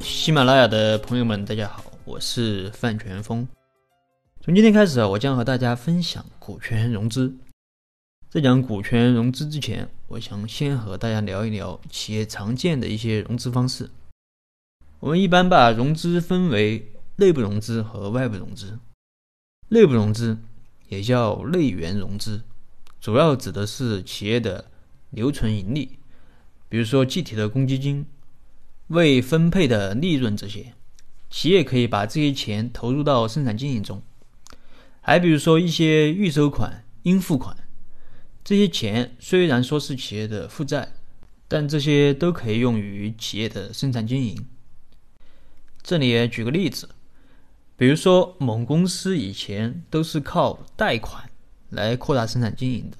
喜马拉雅的朋友们，大家好，我是范全峰。从今天开始啊，我将和大家分享股权融资。在讲股权融资之前，我想先和大家聊一聊企业常见的一些融资方式。我们一般把融资分为内部融资和外部融资。内部融资也叫内源融资，主要指的是企业的留存盈利，比如说计提的公积金。未分配的利润，这些企业可以把这些钱投入到生产经营中。还比如说一些预收款、应付款，这些钱虽然说是企业的负债，但这些都可以用于企业的生产经营。这里举个例子，比如说某公司以前都是靠贷款来扩大生产经营的，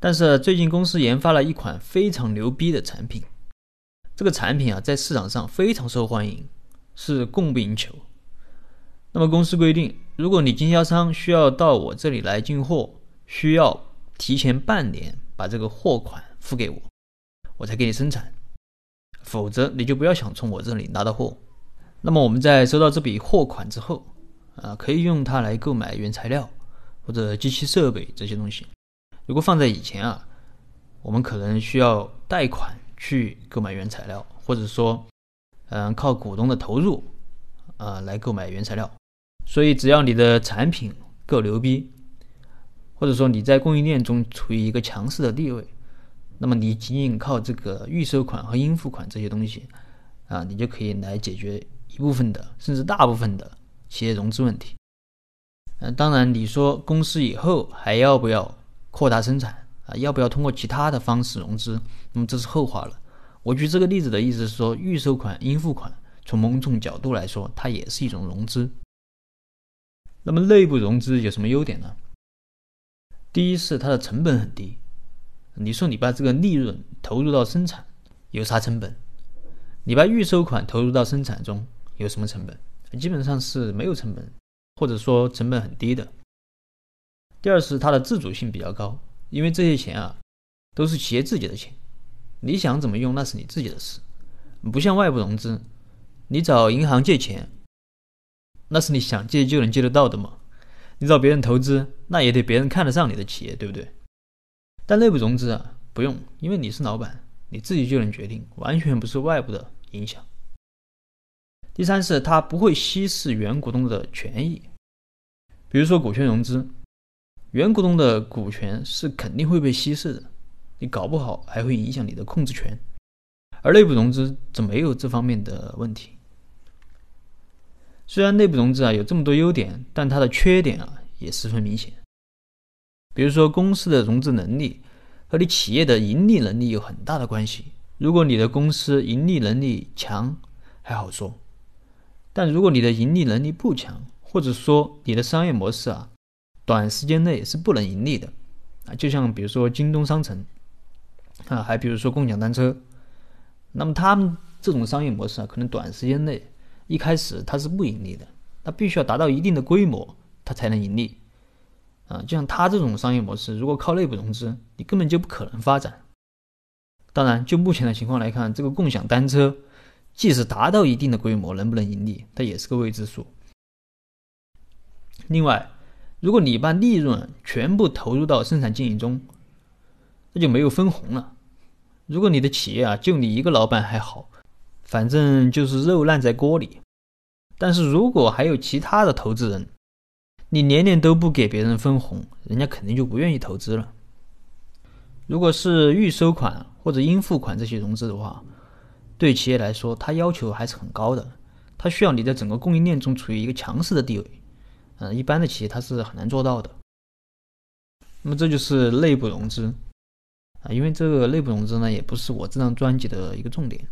但是最近公司研发了一款非常牛逼的产品。这个产品啊，在市场上非常受欢迎，是供不应求。那么公司规定，如果你经销商需要到我这里来进货，需要提前半年把这个货款付给我，我才给你生产，否则你就不要想从我这里拿到货。那么我们在收到这笔货款之后，啊，可以用它来购买原材料或者机器设备这些东西。如果放在以前啊，我们可能需要贷款。去购买原材料，或者说，嗯，靠股东的投入，啊，来购买原材料。所以，只要你的产品够牛逼，或者说你在供应链中处于一个强势的地位，那么你仅仅靠这个预收款和应付款这些东西，啊，你就可以来解决一部分的，甚至大部分的企业融资问题。嗯，当然，你说公司以后还要不要扩大生产？啊，要不要通过其他的方式融资？那么这是后话了。我举这个例子的意思是说，预收款、应付款，从某种角度来说，它也是一种融资。那么内部融资有什么优点呢？第一是它的成本很低。你说你把这个利润投入到生产，有啥成本？你把预收款投入到生产中，有什么成本？基本上是没有成本，或者说成本很低的。第二是它的自主性比较高。因为这些钱啊，都是企业自己的钱，你想怎么用那是你自己的事，不像外部融资，你找银行借钱，那是你想借就能借得到的嘛？你找别人投资，那也得别人看得上你的企业，对不对？但内部融资啊，不用，因为你是老板，你自己就能决定，完全不受外部的影响。第三是它不会稀释原股东的权益，比如说股权融资。原股东的股权是肯定会被稀释的，你搞不好还会影响你的控制权。而内部融资则没有这方面的问题。虽然内部融资啊有这么多优点，但它的缺点啊也十分明显。比如说，公司的融资能力和你企业的盈利能力有很大的关系。如果你的公司盈利能力强，还好说；但如果你的盈利能力不强，或者说你的商业模式啊，短时间内是不能盈利的啊，就像比如说京东商城啊，还比如说共享单车，那么他们这种商业模式啊，可能短时间内一开始它是不盈利的，它必须要达到一定的规模，它才能盈利啊。就像他这种商业模式，如果靠内部融资，你根本就不可能发展。当然，就目前的情况来看，这个共享单车即使达到一定的规模，能不能盈利，它也是个未知数。另外，如果你把利润全部投入到生产经营中，那就没有分红了。如果你的企业啊就你一个老板还好，反正就是肉烂在锅里。但是如果还有其他的投资人，你年年都不给别人分红，人家肯定就不愿意投资了。如果是预收款或者应付款这些融资的话，对企业来说，它要求还是很高的，它需要你在整个供应链中处于一个强势的地位。嗯，一般的企业它是很难做到的。那么这就是内部融资啊，因为这个内部融资呢，也不是我这张专辑的一个重点，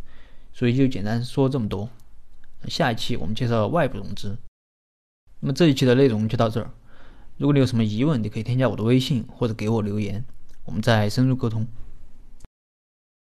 所以就简单说这么多。下一期我们介绍外部融资。那么这一期的内容就到这儿。如果你有什么疑问，你可以添加我的微信或者给我留言，我们再深入沟通。